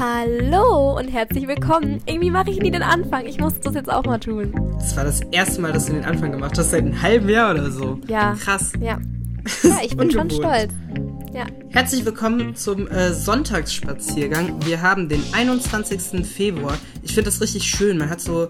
Hallo und herzlich willkommen. Irgendwie mache ich nie den Anfang. Ich muss das jetzt auch mal tun. Das war das erste Mal, dass du den Anfang gemacht hast, seit einem halben Jahr oder so. Ja. Krass. Ja. Ja, ich bin schon stolz. Ja. Herzlich willkommen zum äh, Sonntagsspaziergang. Wir haben den 21. Februar. Ich finde das richtig schön. Man hat so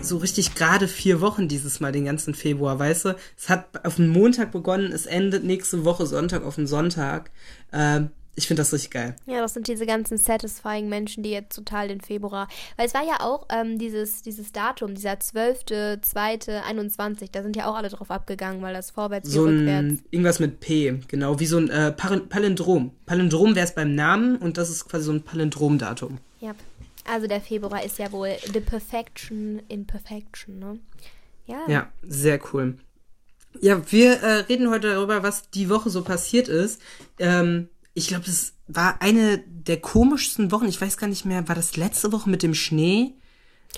so richtig gerade vier Wochen dieses Mal, den ganzen Februar, weißt du? Es hat auf den Montag begonnen, es endet nächste Woche Sonntag auf den Sonntag. Ähm, ich finde das richtig geil. Ja, das sind diese ganzen satisfying Menschen, die jetzt total den Februar. Weil es war ja auch ähm, dieses, dieses Datum, dieser 12.2.21, da sind ja auch alle drauf abgegangen, weil das vorwärts So ein, rückwärts. irgendwas mit P, genau, wie so ein äh, Palindrom. Palindrom wäre es beim Namen und das ist quasi so ein Palindromdatum. Ja. Also der Februar ist ja wohl the perfection in perfection, ne? Ja. Ja, sehr cool. Ja, wir äh, reden heute darüber, was die Woche so passiert ist. Ähm, ich glaube, das war eine der komischsten Wochen. Ich weiß gar nicht mehr, war das letzte Woche mit dem Schnee?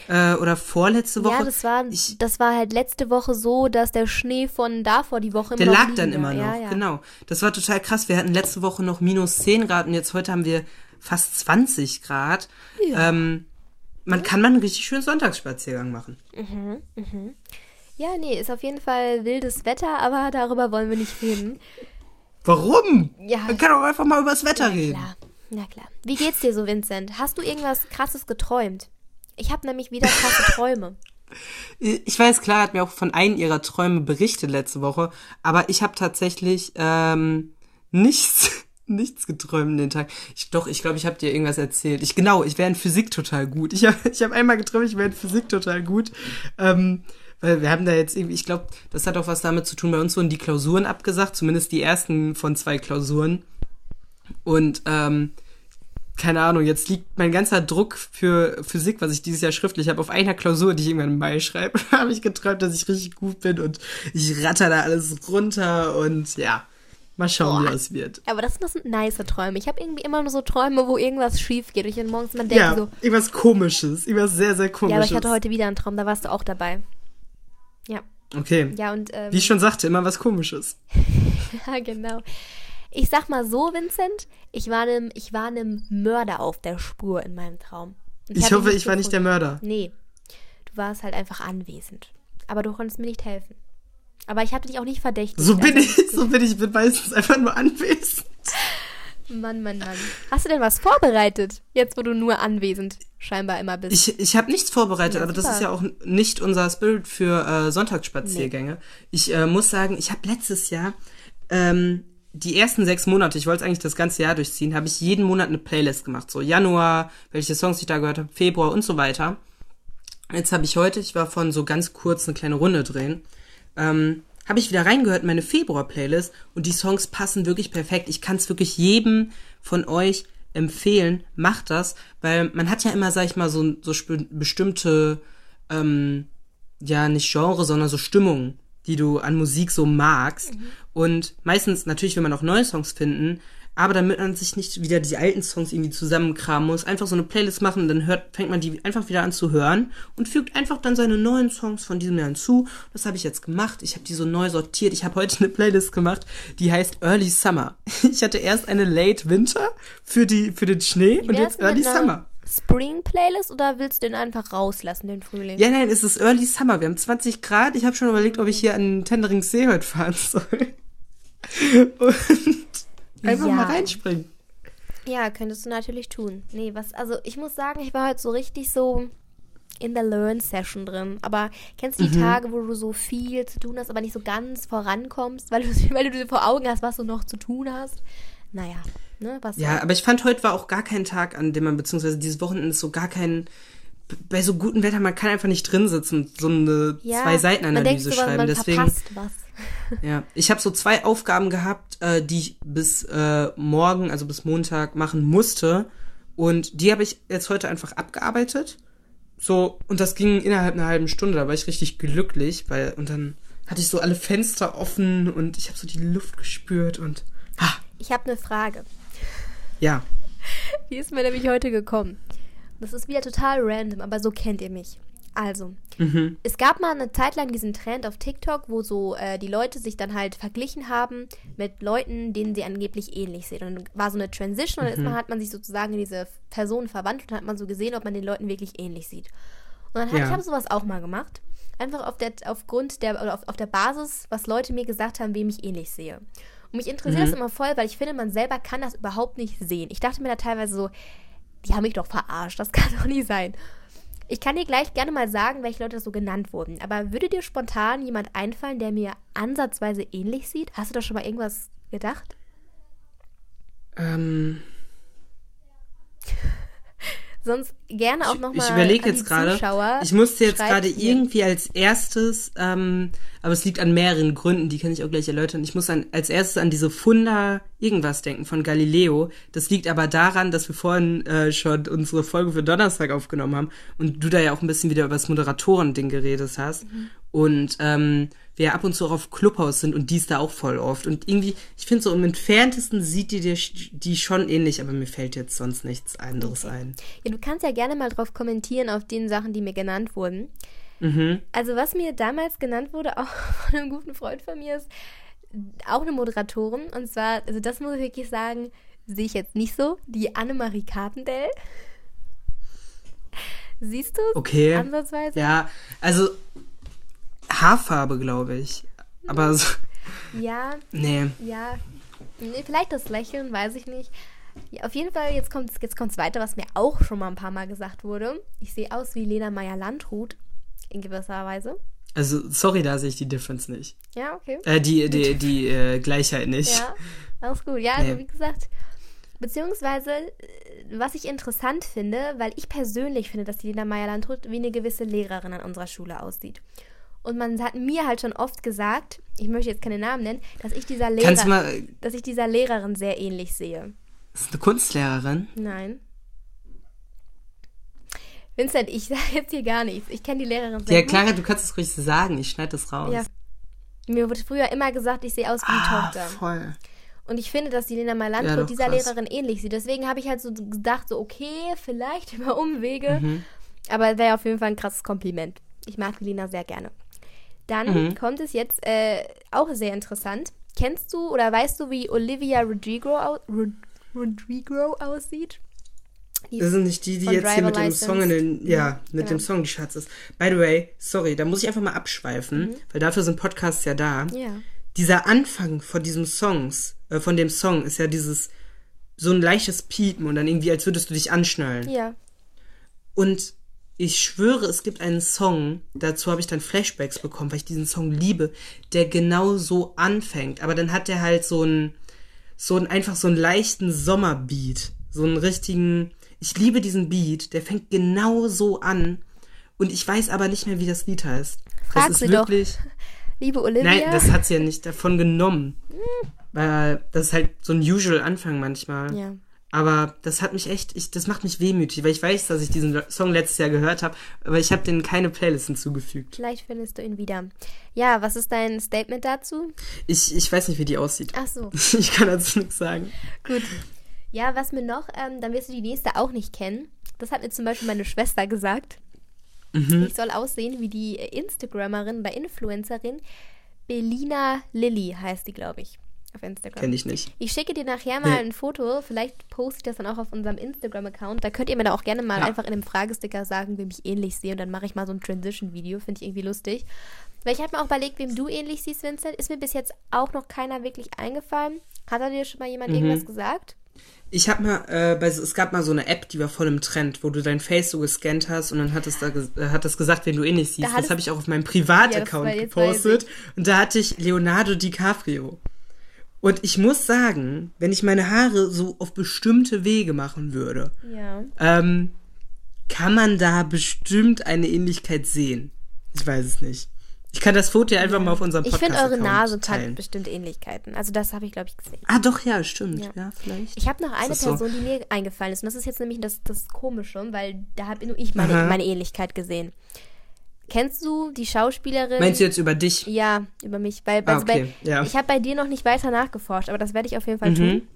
Äh, oder vorletzte Woche? Ja, das war, ich, das war halt letzte Woche so, dass der Schnee von davor die Woche immer der noch lag liegen dann immer noch, Ja, ja. genau. Das war total krass. Wir hatten letzte Woche noch minus 10 Grad und jetzt heute haben wir fast 20 Grad. Ja. Ähm, man kann mal einen richtig schönen Sonntagsspaziergang machen. Ja, nee, ist auf jeden Fall wildes Wetter, aber darüber wollen wir nicht reden. Warum? Ja. Man kann doch einfach mal über das Wetter reden. Klar, na klar. Wie geht's dir so, Vincent? Hast du irgendwas krasses geträumt? Ich habe nämlich wieder krasse Träume. Ich weiß, Clara hat mir auch von einem ihrer Träume berichtet letzte Woche, aber ich habe tatsächlich ähm, nichts, nichts geträumt den Tag. Ich, doch, ich glaube, ich habe dir irgendwas erzählt. Ich genau, ich wäre in Physik total gut. Ich habe ich hab einmal geträumt, ich wäre in Physik total gut. Ähm, weil wir haben da jetzt irgendwie, ich glaube, das hat auch was damit zu tun. Bei uns wurden die Klausuren abgesagt, zumindest die ersten von zwei Klausuren. Und ähm, keine Ahnung, jetzt liegt mein ganzer Druck für Physik, was ich dieses Jahr schriftlich habe, auf einer Klausur, die ich irgendwann im Mai schreibe. habe ich geträumt, dass ich richtig gut bin und ich ratter da alles runter und ja, mal schauen, Boah. wie das wird. Aber das, das sind nice Träume. Ich habe irgendwie immer nur so Träume, wo irgendwas schief geht. Und ich dann morgens mal denke Ja, so, irgendwas komisches, irgendwas sehr, sehr ja, komisches. aber ich hatte heute wieder einen Traum, da warst du auch dabei. Okay, ja und ähm, wie ich schon sagte, immer was komisches. Ja, genau. Ich sag mal so, Vincent, ich war einem, ich war einem Mörder auf der Spur in meinem Traum. Und Ich ihn hoffe, ich war nicht der gefunden. Mörder. Nee, du warst halt einfach anwesend. Aber du konntest mir nicht helfen. Aber ich hatte dich auch nicht verdächtigt. So bin also- ich, so bin ich, bin meistens einfach nur anwesend. Mann, Mann, Mann. Hast du denn was vorbereitet? Jetzt, wo du nur anwesend scheinbar immer bist. Ich, ich habe nichts vorbereitet, Ja, aber das ist ja auch nicht unser Spirit für äh, Sonntagsspaziergänge. Ich äh, muss sagen, ich habe letztes Jahr ähm, die ersten sechs Monate, ich wollte es eigentlich das ganze Jahr durchziehen, habe ich jeden Monat eine Playlist gemacht. So Januar, welche Songs ich da gehört habe, Februar und so weiter. Jetzt habe ich heute, ich war von so ganz kurz eine kleine Runde drehen, ähm, habe ich wieder reingehört in meine Februar-Playlist und die Songs passen wirklich perfekt. Ich kann es wirklich jedem von euch empfehlen, macht das, weil man hat ja immer, sag ich mal, so, so bestimmte, ähm, ja, nicht Genre, sondern so Stimmungen, die du an Musik so magst. Und meistens, natürlich will man auch neue Songs finden, aber damit man sich nicht wieder die alten Songs irgendwie zusammenkramen muss, einfach so eine Playlist machen, dann hört, fängt man die einfach wieder an zu hören und fügt einfach dann seine neuen Songs von diesem Jahr hinzu. Das habe ich jetzt gemacht. Ich habe die so neu sortiert. Ich habe heute eine Playlist gemacht, die heißt Early Summer. Ich hatte erst eine Late Winter für die für den Schnee und jetzt Early Summer. Spring-Playlist oder willst du den einfach rauslassen, den Frühling? Ja, nein, es ist Early Summer. Wir haben 20 Grad. Ich habe schon überlegt, ob ich hier an Tenderingsee heute fahren soll. Und einfach Ja. mal reinspringen. Ja, könntest du natürlich tun. Nee, was, also ich muss sagen, ich war heute so richtig so in der Learn-Session drin. Aber kennst Mhm. du die Tage, wo du so viel zu tun hast, aber nicht so ganz vorankommst, weil du, weil du dir vor Augen hast, was du noch zu tun hast? Naja, ne, was Ja, aber ich fand, heute war auch gar kein Tag, an dem man, beziehungsweise dieses Wochenende ist so gar kein, bei so gutem Wetter, man kann einfach nicht drin sitzen und so eine ja, zwei Seiten man denkt Analyse schreiben. Man Deswegen, was. ja, ich habe so zwei Aufgaben gehabt, äh, die ich bis äh, morgen, also bis Montag machen musste. Und die habe ich jetzt heute einfach abgearbeitet. So, und das ging innerhalb einer halben Stunde, da war ich richtig glücklich, weil, und dann hatte ich so alle Fenster offen und ich habe so die Luft gespürt und, ah, Ich habe eine Frage. ja. Die ist mir nämlich heute gekommen. Das ist wieder total random, aber so kennt ihr mich. Also, Mhm. Es gab mal eine Zeit lang diesen Trend auf TikTok, wo so äh, die Leute sich dann halt verglichen haben mit Leuten, denen sie angeblich ähnlich sehen. Und dann war so eine Transition und dann man, hat man sich sozusagen in diese Person verwandelt und hat man so gesehen, ob man den Leuten wirklich ähnlich sieht. Und dann hab, Ja. ich habe sowas auch mal gemacht. Einfach auf der, aufgrund der, oder auf, auf der Basis, was Leute mir gesagt haben, wem ich ähnlich sehe. Und mich interessiert das immer voll, weil ich finde, man selber kann das überhaupt nicht sehen. Ich dachte mir da teilweise so, die haben mich doch verarscht, das kann doch nicht sein. Ich kann dir gleich gerne mal sagen, welche Leute so genannt wurden. Aber würde dir spontan jemand einfallen, der mir ansatzweise ähnlich sieht? Hast du da schon mal irgendwas gedacht? Ähm, Sonst gerne auch ich nochmal. ich überlege jetzt gerade. Ich musste jetzt gerade irgendwie als erstes, ähm, aber es liegt an mehreren Gründen, die kann ich auch gleich erläutern. Ich muss an, als erstes an diese Funda irgendwas denken von Galileo. Das liegt aber daran, dass wir vorhin äh, schon unsere Folge für Donnerstag aufgenommen haben und du da ja auch ein bisschen wieder über das Moderatoren-Ding geredet hast. Mhm. Und ähm, wir ab und zu auch auf Clubhouse sind und dies da auch voll oft. Und irgendwie, ich finde so im entferntesten sieht die dir die schon ähnlich, aber mir fällt jetzt sonst nichts anderes ein. Ja, du kannst ja gerne mal drauf kommentieren auf den Sachen, die mir genannt wurden. Mhm. Also was mir damals genannt wurde, auch von einem guten Freund von mir, ist auch eine Moderatorin. Und zwar, also das muss ich wirklich sagen, sehe ich jetzt nicht so. Die Annemarie Carpendale. Siehst du? Okay. Ansatzweise? Ja, also Haarfarbe, glaube ich. Aber so, Ja, nee. ja. Nee, vielleicht das Lächeln, weiß ich nicht. Ja, auf jeden Fall, jetzt kommt es jetzt kommt's weiter, was mir auch schon mal ein paar Mal gesagt wurde. Ich sehe aus wie Lena Meyer-Landrut. In gewisser Weise. Also, sorry, da sehe ich die Difference nicht. Ja, okay. Äh, die, die, die äh, Gleichheit nicht. Ja, alles gut. Ja, also Nee. wie gesagt, beziehungsweise, äh, was ich interessant finde, weil ich persönlich finde, dass die Lena Meyer-Landrut wie eine gewisse Lehrerin an unserer Schule aussieht. Und man hat mir halt schon oft gesagt, ich möchte jetzt keine Namen nennen, dass ich dieser Lehrer, mal, dass ich dieser Lehrerin sehr ähnlich sehe. ist eine Kunstlehrerin? Nein. Vincent, ich sage jetzt hier gar nichts. Ich kenne die Lehrerin sehr Ja. Clara, du kannst es ruhig sagen. Ich schneide das raus. Ja. Mir wurde früher immer gesagt, ich sehe aus wie die ah, Tochter. voll. Und ich finde, dass die Lena Meyer-Landrut Ja, dieser krass. Lehrerin ähnlich sieht. Deswegen habe ich halt so gedacht, so okay, vielleicht über Umwege. Mhm. Aber wäre auf jeden Fall ein krasses Kompliment. Ich mag die Lena sehr gerne. Dann Mhm. kommt es jetzt äh, auch sehr interessant. Kennst du oder weißt du, wie Olivia Rodrigo, au Rod Rodrigo aussieht? Die Das sind nicht die, die jetzt hier mit Driver dem Song in den, ja, mit genau. dem Song die Schatz ist. By the way, sorry, da muss ich einfach mal abschweifen, Mhm. weil dafür sind Podcasts ja da. Ja. Dieser Anfang von diesem Songs, äh, von dem Song ist ja dieses, so ein leichtes Piepen und dann irgendwie, als würdest du dich anschnallen. Ja. Und ich schwöre, es gibt einen Song, dazu habe ich dann Flashbacks bekommen, weil ich diesen Song liebe, der genau so anfängt. Aber dann hat der halt so einen, so einen, einfach so einen leichten Sommerbeat. So einen richtigen, ich liebe diesen Beat, der fängt genau so an. Und ich weiß aber nicht mehr, wie das Lied heißt. Frag das sie ist doch. wirklich. Liebe Olivia. Nein, das hat sie ja nicht davon genommen. Weil das ist halt so ein usual Anfang manchmal. ja. Aber das hat mich echt, ich, das macht mich wehmütig, weil ich weiß, dass ich diesen Song letztes Jahr gehört habe, aber ich habe den keine Playlist hinzugefügt. Vielleicht findest du ihn wieder. Ja, was ist dein Statement dazu? Ich, ich weiß nicht, wie die aussieht. Ach so. Ich kann dazu nichts sagen. Gut. Ja, was mir noch, ähm, dann wirst du die nächste auch nicht kennen. Das hat mir zum Beispiel meine Schwester gesagt. Mhm. Ich soll aussehen wie die Instagrammerin oder Influencerin. Belina Lilly heißt die, glaube ich, auf Instagram. Kenne ich nicht. Ich schicke dir nachher mal ein Foto. Vielleicht poste ich das dann auch auf unserem Instagram-Account. Da könnt ihr mir da auch gerne mal Ja. einfach in dem Fragesticker sagen, wem ich ähnlich sehe. Und dann mache ich mal so ein Transition-Video. Finde ich irgendwie lustig. Weil ich habe mir auch überlegt, wem du ähnlich siehst, Vincent. Ist mir bis jetzt auch noch keiner wirklich eingefallen. Hat da dir schon mal jemand Mhm. irgendwas gesagt? Ich habe mal, äh, bei, es gab mal so eine App, die war voll im Trend, wo du dein Face so gescannt hast und dann hat es da äh, hat es gesagt, wen du ähnlich siehst. hattest- das habe ich auch auf meinem Ja, Privataccount weiß gepostet und da hatte ich Leonardo DiCaprio. Und ich muss sagen, wenn ich meine Haare so auf bestimmte Wege machen würde, Ja. ähm, kann man da bestimmt eine Ähnlichkeit sehen. Ich weiß es nicht. Ich kann das Foto ja einfach mal auf unserem Ich Podcast finde, eure Nase teilen. bestimmt Ähnlichkeiten. Also das habe ich, glaube ich, gesehen. Ah, doch, ja, stimmt. Ja. Ja, vielleicht. Ich habe noch eine ist so. Person, die mir eingefallen ist. Und das ist jetzt nämlich das, das Komische, weil da habe nur ich meine, meine Ähnlichkeit gesehen. Kennst du die Schauspielerin? Meinst du jetzt über dich? Ja, über mich. Weil, Ah, also okay, bei, ja. Ich habe bei dir noch nicht weiter nachgeforscht, aber das werde ich auf jeden Fall Mhm. tun.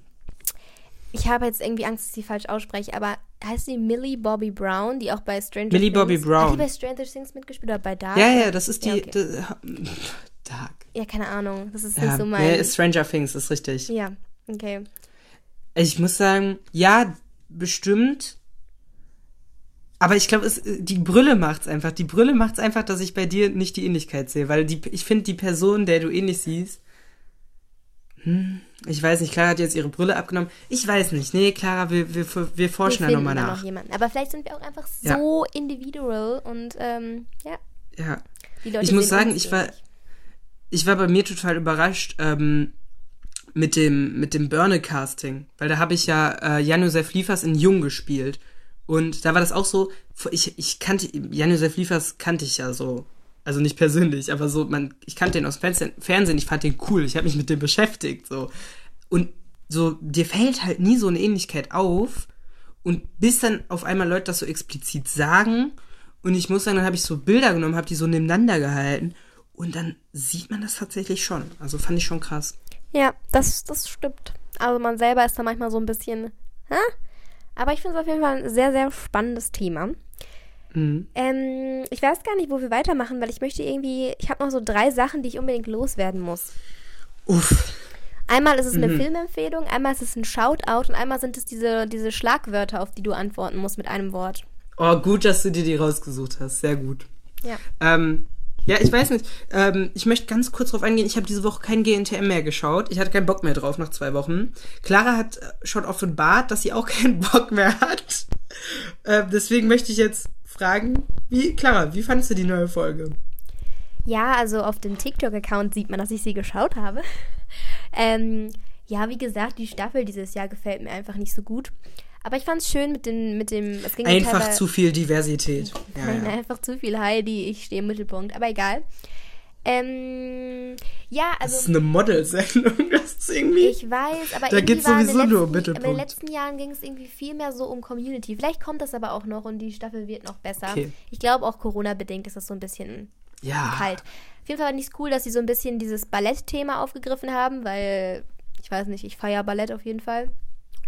ich habe jetzt irgendwie Angst, dass ich sie falsch ausspreche, aber heißt sie Millie Bobby Brown, die auch bei Stranger Millie Things... Bobby Brown. Hat die bei Stranger Things mitgespielt oder bei Dark? Ja, ja, das ist die. Ja, okay. die- Dark. Ja, keine Ahnung. Das ist Ja, nicht so mein... ja, Stranger Things ist richtig. ja, okay. Ich muss sagen, ja, bestimmt. Aber ich glaube, es die Brille macht's einfach. Die Brille macht's einfach, dass ich bei dir nicht die Ähnlichkeit sehe, weil die ich finde die Person, der du ähnlich siehst. Hm, ich weiß nicht, Clara hat jetzt ihre Brille abgenommen. Ich weiß nicht. Nee, Clara, wir, wir, wir forschen da finden nochmal da nach. noch jemanden. Aber vielleicht sind wir auch einfach Ja. so individual und ähm, ja, Ja. die Leute Ich muss sagen, ich war, ich war bei mir total überrascht ähm, mit dem mit dem Burne-Casting, weil da habe ich ja äh, Jan-Josef Liefers in Jung gespielt und da war das auch so, ich, ich kannte Jan-Josef Liefers kannte ich ja so, also nicht persönlich, aber so man, ich kannte den aus Fernsehen ich fand den cool, ich habe mich mit dem beschäftigt so und so dir fällt halt nie so eine Ähnlichkeit auf und bis dann auf einmal Leute das so explizit sagen und ich muss sagen, dann habe ich so Bilder genommen, habe die so nebeneinander gehalten und dann sieht man das tatsächlich schon. Also fand ich schon krass. Ja, das, das stimmt. Also man selber ist da manchmal so ein bisschen, hä? Aber ich finde es auf jeden Fall ein sehr, sehr spannendes Thema. Mhm. Ähm, ich weiß gar nicht, wo wir weitermachen, weil ich möchte irgendwie, ich habe noch so drei Sachen, die ich unbedingt loswerden muss. Uff. Einmal ist es eine Filmempfehlung, einmal ist es ein Shoutout und einmal sind es diese, diese Schlagwörter, auf die du antworten musst mit einem Wort. Oh, gut, dass du dir die rausgesucht hast. Sehr gut. Ja. Ähm, ja, ich weiß nicht. Ähm, ich möchte ganz kurz drauf eingehen. Ich habe diese Woche kein GNTM mehr geschaut. Ich hatte keinen Bock mehr drauf nach zwei Wochen. Clara hat äh, schon offenbart, dass sie auch keinen Bock mehr hat. Ähm, deswegen möchte ich jetzt fragen, wie, Clara, wie fandest du die neue Folge? Ja, also auf dem TikTok-Account sieht man, dass ich sie geschaut habe. ähm, ja, wie gesagt, die Staffel dieses Jahr gefällt mir einfach nicht so gut. Aber ich fand es schön mit, den, mit dem. Es ging Einfach teilweise- zu viel Diversität. Ja, Nein, ja. einfach zu viel Heidi, ich stehe im Mittelpunkt. Aber egal. Ähm, ja, Das ist also. eine Modelsendung. Das ist irgendwie. Ich weiß, aber Da den sowieso nur letzten- um Mittelpunkt. In den letzten Jahren ging es irgendwie viel mehr so um Community. Vielleicht kommt das aber auch noch und die Staffel wird noch besser. Okay. Ich glaube auch Corona-bedingt ist das so ein bisschen ja. kalt. Auf jeden Fall fand ich es cool, dass sie so ein bisschen dieses Ballett-Thema aufgegriffen haben, weil ich weiß nicht, ich feiere Ballett auf jeden Fall.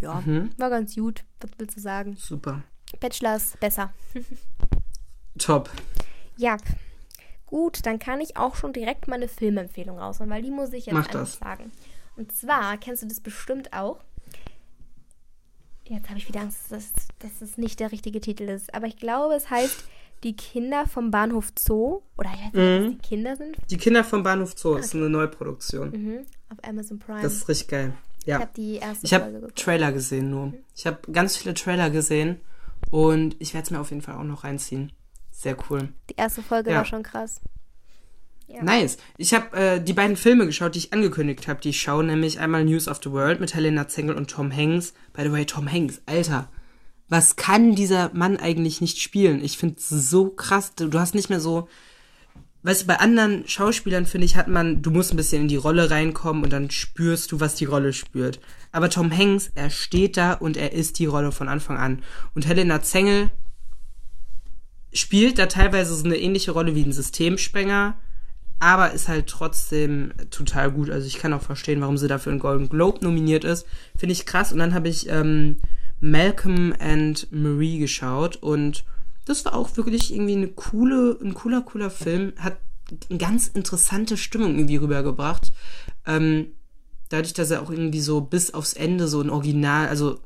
Ja, Mhm. war ganz gut. Was willst du sagen? Super. Bachelor ist besser. Top. Ja. Gut, dann kann ich auch schon direkt meine Filmempfehlung raushauen, weil die muss ich jetzt Mach das. sagen. Und zwar kennst du das bestimmt auch. Jetzt habe ich wieder Angst, dass, dass es nicht der richtige Titel ist. Aber ich glaube, es heißt Die Kinder vom Bahnhof Zoo. Oder ich weiß nicht, das die Kinder sind. Die Kinder vom Bahnhof Zoo ist eine Neuproduktion. Mhm. Auf Amazon Prime. Das ist richtig geil. Ich Ja. habe die erste Ich Folge geguckt. Trailer gesehen nur. Ich habe ganz viele Trailer gesehen und ich werde es mir auf jeden Fall auch noch reinziehen. Sehr cool. Die erste Folge Ja. war schon krass. Ja. Nice. Ich habe äh, die beiden Filme geschaut, die ich angekündigt habe. Die ich schaue, nämlich einmal News of the World mit Helena Zengel und Tom Hanks. By the way, Tom Hanks, Alter. Was kann dieser Mann eigentlich nicht spielen? Ich finde so krass. Du hast nicht mehr so. Weißt du, bei anderen Schauspielern, finde ich, hat man, du musst ein bisschen in die Rolle reinkommen und dann spürst du, was die Rolle spürt. Aber Tom Hanks, er steht da und er ist die Rolle von Anfang an. Und Helena Zengel spielt da teilweise so eine ähnliche Rolle wie ein Systemsprenger, aber ist halt trotzdem total gut. Also ich kann auch verstehen, warum sie dafür einen Golden Globe nominiert ist. Finde ich krass. Und dann habe ich ähm, Malcolm and Marie geschaut und das war auch wirklich irgendwie eine coole, ein cooler, cooler Film. Hat eine ganz interessante Stimmung irgendwie rübergebracht. Ähm, dadurch, dass er auch irgendwie so bis aufs Ende so ein Original, also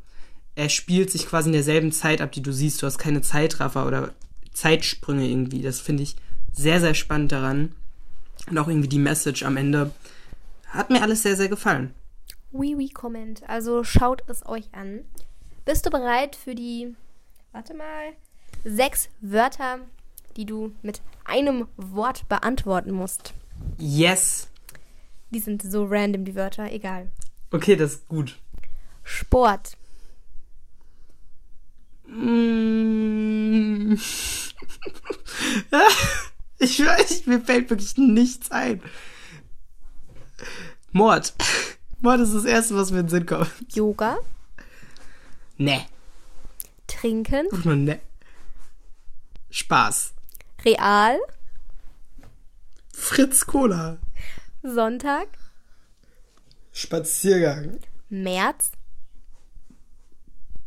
er spielt sich quasi in derselben Zeit ab, die du siehst. Du hast keine Zeitraffer oder Zeitsprünge irgendwie. Das finde ich sehr, sehr spannend daran. Und auch irgendwie die Message am Ende. Hat mir alles sehr, sehr gefallen. Oui, oui, Comment. Also schaut es euch an. Bist du bereit für die, warte mal, sechs Wörter, die du mit einem Wort beantworten musst? Yes. Die sind so random, die Wörter, egal. Okay, das ist gut. Sport, Mm. ich weiß, mir fällt wirklich nichts ein. Mord. Mord ist das Erste, was mir in den Sinn kommt. Yoga, Ne. Trinken, ne. Spaß. Real, Fritz Cola. Sonntag, Spaziergang. März,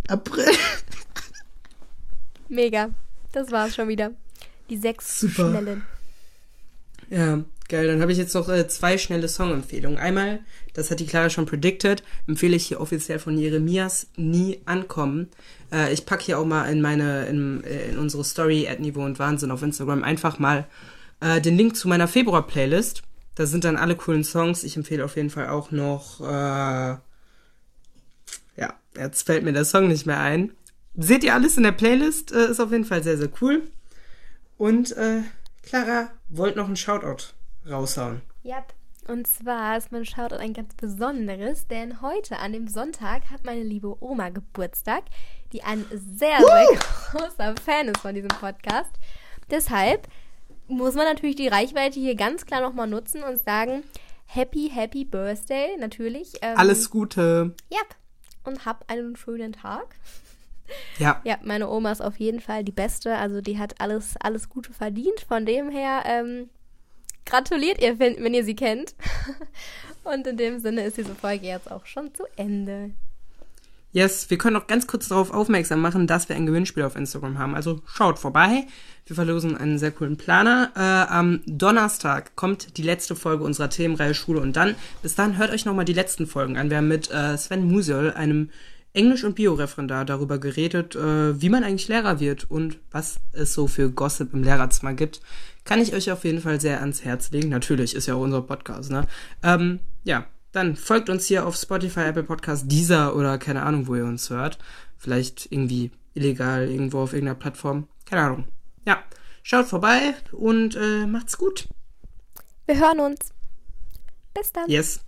April. Mega. Das war's schon wieder. Die sechs Super. schnellen. Ja, geil. Dann habe ich jetzt noch äh, zwei schnelle Songempfehlungen. Einmal, das hat die Clara schon predicted, empfehle ich hier offiziell von Jeremias Nie ankommen. Äh, ich packe hier auch mal in meine, in, äh, in unsere Story at Niveau und Wahnsinn auf Instagram einfach mal äh, den Link zu meiner Februar-Playlist. Da sind dann alle coolen Songs. Ich empfehle auf jeden Fall auch noch, äh, ja, jetzt fällt mir der Song nicht mehr ein. Seht ihr alles in der Playlist? Äh, ist auf jeden Fall sehr, sehr cool. Und äh, Clara, wollt noch einen Shoutout raushauen. Yep. Und zwar ist mein Shoutout ein ganz besonderes, denn heute an dem Sonntag hat meine liebe Oma Geburtstag, die ein sehr, sehr großer Fan ist von diesem Podcast. Deshalb muss man natürlich die Reichweite hier ganz klar nochmal nutzen und sagen, Happy, Happy Birthday, natürlich. Ähm, Alles Gute. Yep. Und hab einen schönen Tag. Ja. Ja, meine Oma ist auf jeden Fall die Beste. Also die hat alles, alles Gute verdient. Von dem her ähm, gratuliert ihr, wenn, wenn ihr sie kennt. Und in dem Sinne ist diese Folge jetzt auch schon zu Ende. Yes, wir können noch ganz kurz darauf aufmerksam machen, dass wir ein Gewinnspiel auf Instagram haben. Also schaut vorbei. Wir verlosen einen sehr coolen Planer. Äh, am Donnerstag kommt die letzte Folge unserer Themenreihe Schule und dann. Bis dann hört euch nochmal die letzten Folgen an. Wir haben mit äh, Sven Musiol, einem Englisch- und Bio-Referendar, darüber geredet, äh, wie man eigentlich Lehrer wird und was es so für Gossip im Lehrerzimmer gibt. Kann ich euch auf jeden Fall sehr ans Herz legen. Natürlich ist ja auch unser Podcast, ne? Ähm, ja, dann folgt uns hier auf Spotify, Apple Podcast, Deezer oder keine Ahnung, wo ihr uns hört. Vielleicht irgendwie illegal irgendwo auf irgendeiner Plattform. Keine Ahnung. Ja, schaut vorbei und äh, macht's gut. Wir hören uns. Bis dann. Yes.